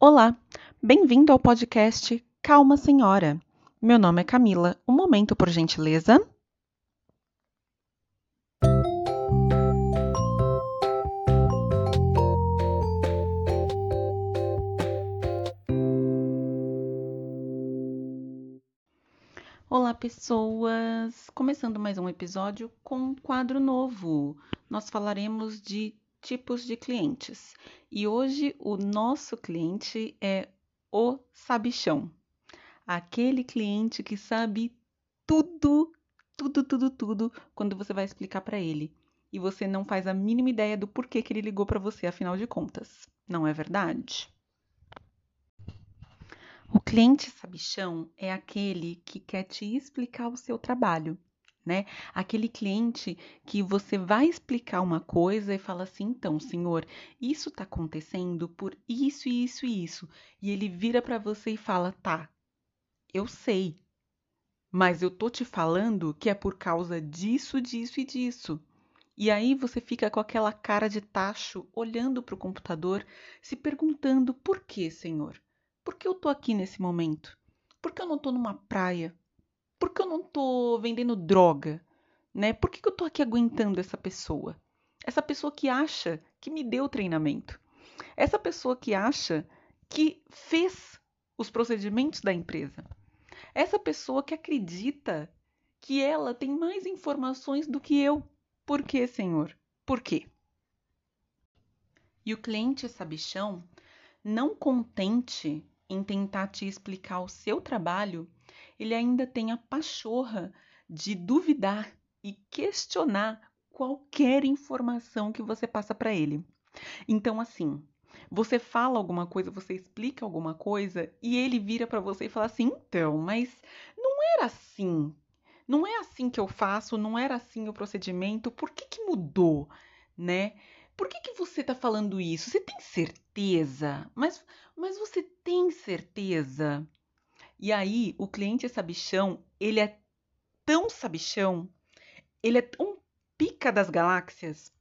Olá, bem-vindo ao podcast Calma Senhora. Meu nome é Camila. Um momento, por gentileza. Olá, pessoas! Começando mais um episódio com um quadro novo. Nós falaremos de tipos de clientes. E hoje o nosso cliente é o sabichão. Aquele cliente que sabe tudo, tudo, tudo, tudo quando você vai explicar para ele. E você não faz a mínima ideia do porquê que ele ligou para você, afinal de contas. Não é verdade? O cliente sabichão é aquele que quer te explicar o seu trabalho né? Aquele cliente que você vai explicar uma coisa e fala assim: então, senhor, isso está acontecendo por isso, isso e isso. E ele vira para você e fala: tá, eu sei, mas eu tô te falando que é por causa disso, disso e disso. E aí você fica com aquela cara de tacho olhando para o computador, se perguntando: por que, senhor? Por que eu tô aqui nesse momento? Por que eu não tô numa praia? Por que eu não tô vendendo droga? Né? Por que, que eu tô aqui aguentando essa pessoa? Essa pessoa que acha que me deu treinamento. Essa pessoa que acha que fez os procedimentos da empresa. Essa pessoa que acredita que ela tem mais informações do que eu. Por quê, senhor? Por quê? E o cliente sabichão, não contente em tentar te explicar o seu trabalho, ele ainda tem a pachorra de duvidar e questionar qualquer informação que você passa para ele. Então, assim, você fala alguma coisa, você explica alguma coisa e ele vira para você e fala assim: então, mas não era assim. Não é assim que eu faço, não era assim o procedimento, por que, que mudou, né? Por que, que você está falando isso? Você tem certeza? Mas, mas você tem certeza? E aí, o cliente sabichão, ele é tão sabichão, ele é tão pica das galáxias,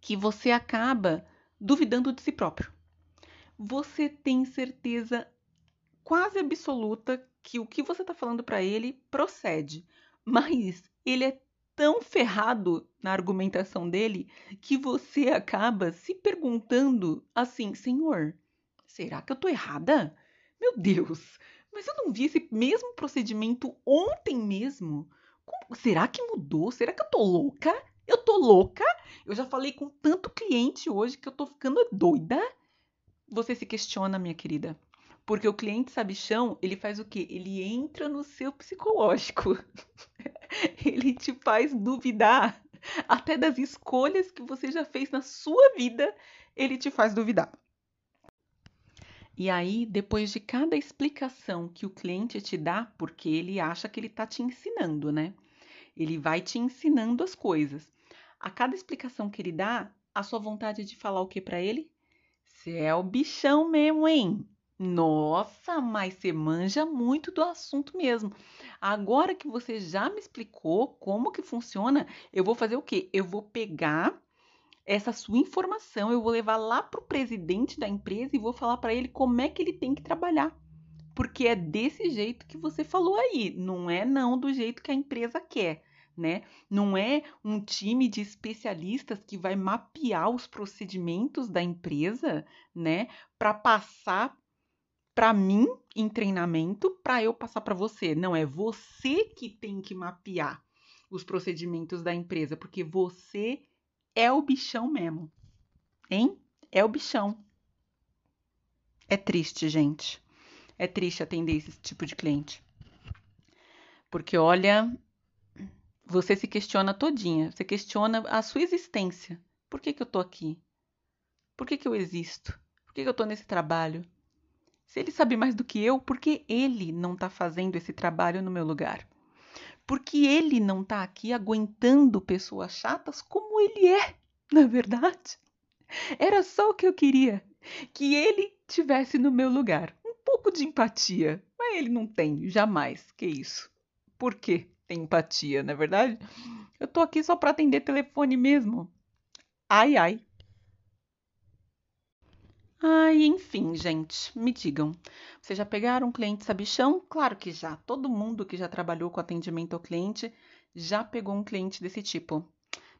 que você acaba duvidando de si próprio. Você tem certeza quase absoluta que o que você está falando para ele procede, mas ele é tão ferrado na argumentação dele que você acaba se perguntando assim: Senhor, será que eu estou errada? Meu Deus, mas eu não vi esse mesmo procedimento ontem mesmo. Como, será que mudou? Será que eu tô louca? Eu tô louca? Eu já falei com tanto cliente hoje que eu tô ficando doida. Você se questiona, minha querida. Porque o cliente sabichão, ele faz o quê? Ele entra no seu psicológico. ele te faz duvidar. Até das escolhas que você já fez na sua vida, ele te faz duvidar. E aí, depois de cada explicação que o cliente te dá, porque ele acha que ele está te ensinando, né? Ele vai te ensinando as coisas. A cada explicação que ele dá, a sua vontade de falar o que para ele? Você é o bichão mesmo, hein? Nossa, mas você manja muito do assunto mesmo. Agora que você já me explicou como que funciona, eu vou fazer o quê? Eu vou pegar essa sua informação, eu vou levar lá para o presidente da empresa e vou falar para ele como é que ele tem que trabalhar. Porque é desse jeito que você falou aí, não é não do jeito que a empresa quer. Né? Não é um time de especialistas que vai mapear os procedimentos da empresa, né, para passar para mim em treinamento, para eu passar para você. Não é você que tem que mapear os procedimentos da empresa, porque você é o bichão mesmo. Hein? É o bichão. É triste, gente. É triste atender esse tipo de cliente. Porque olha, você se questiona todinha, você questiona a sua existência. Por que, que eu tô aqui? Por que, que eu existo? Por que, que eu tô nesse trabalho? Se ele sabe mais do que eu, por que ele não está fazendo esse trabalho no meu lugar? Porque ele não está aqui aguentando pessoas chatas como ele é, na verdade. Era só o que eu queria, que ele tivesse no meu lugar, um pouco de empatia, mas ele não tem, jamais. Que isso? Por que tem empatia, não é verdade? Eu tô aqui só para atender telefone mesmo. Ai, ai. Ai, enfim, gente, me digam. Vocês já pegaram um cliente sabichão? Claro que já. Todo mundo que já trabalhou com atendimento ao cliente já pegou um cliente desse tipo.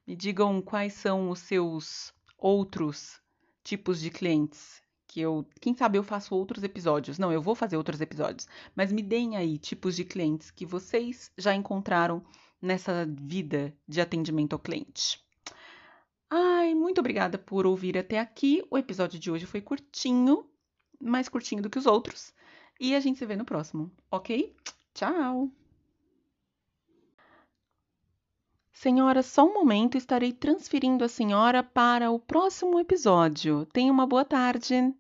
Me digam quais são os seus outros tipos de clientes. Que eu, quem sabe eu faço outros episódios. Não, eu vou fazer outros episódios. Mas me deem aí tipos de clientes que vocês já encontraram nessa vida de atendimento ao cliente. Ai, muito obrigada por ouvir até aqui. O episódio de hoje foi curtinho, mais curtinho do que os outros. E a gente se vê no próximo, ok? Tchau! Senhora, só um momento, estarei transferindo a senhora para o próximo episódio. Tenha uma boa tarde.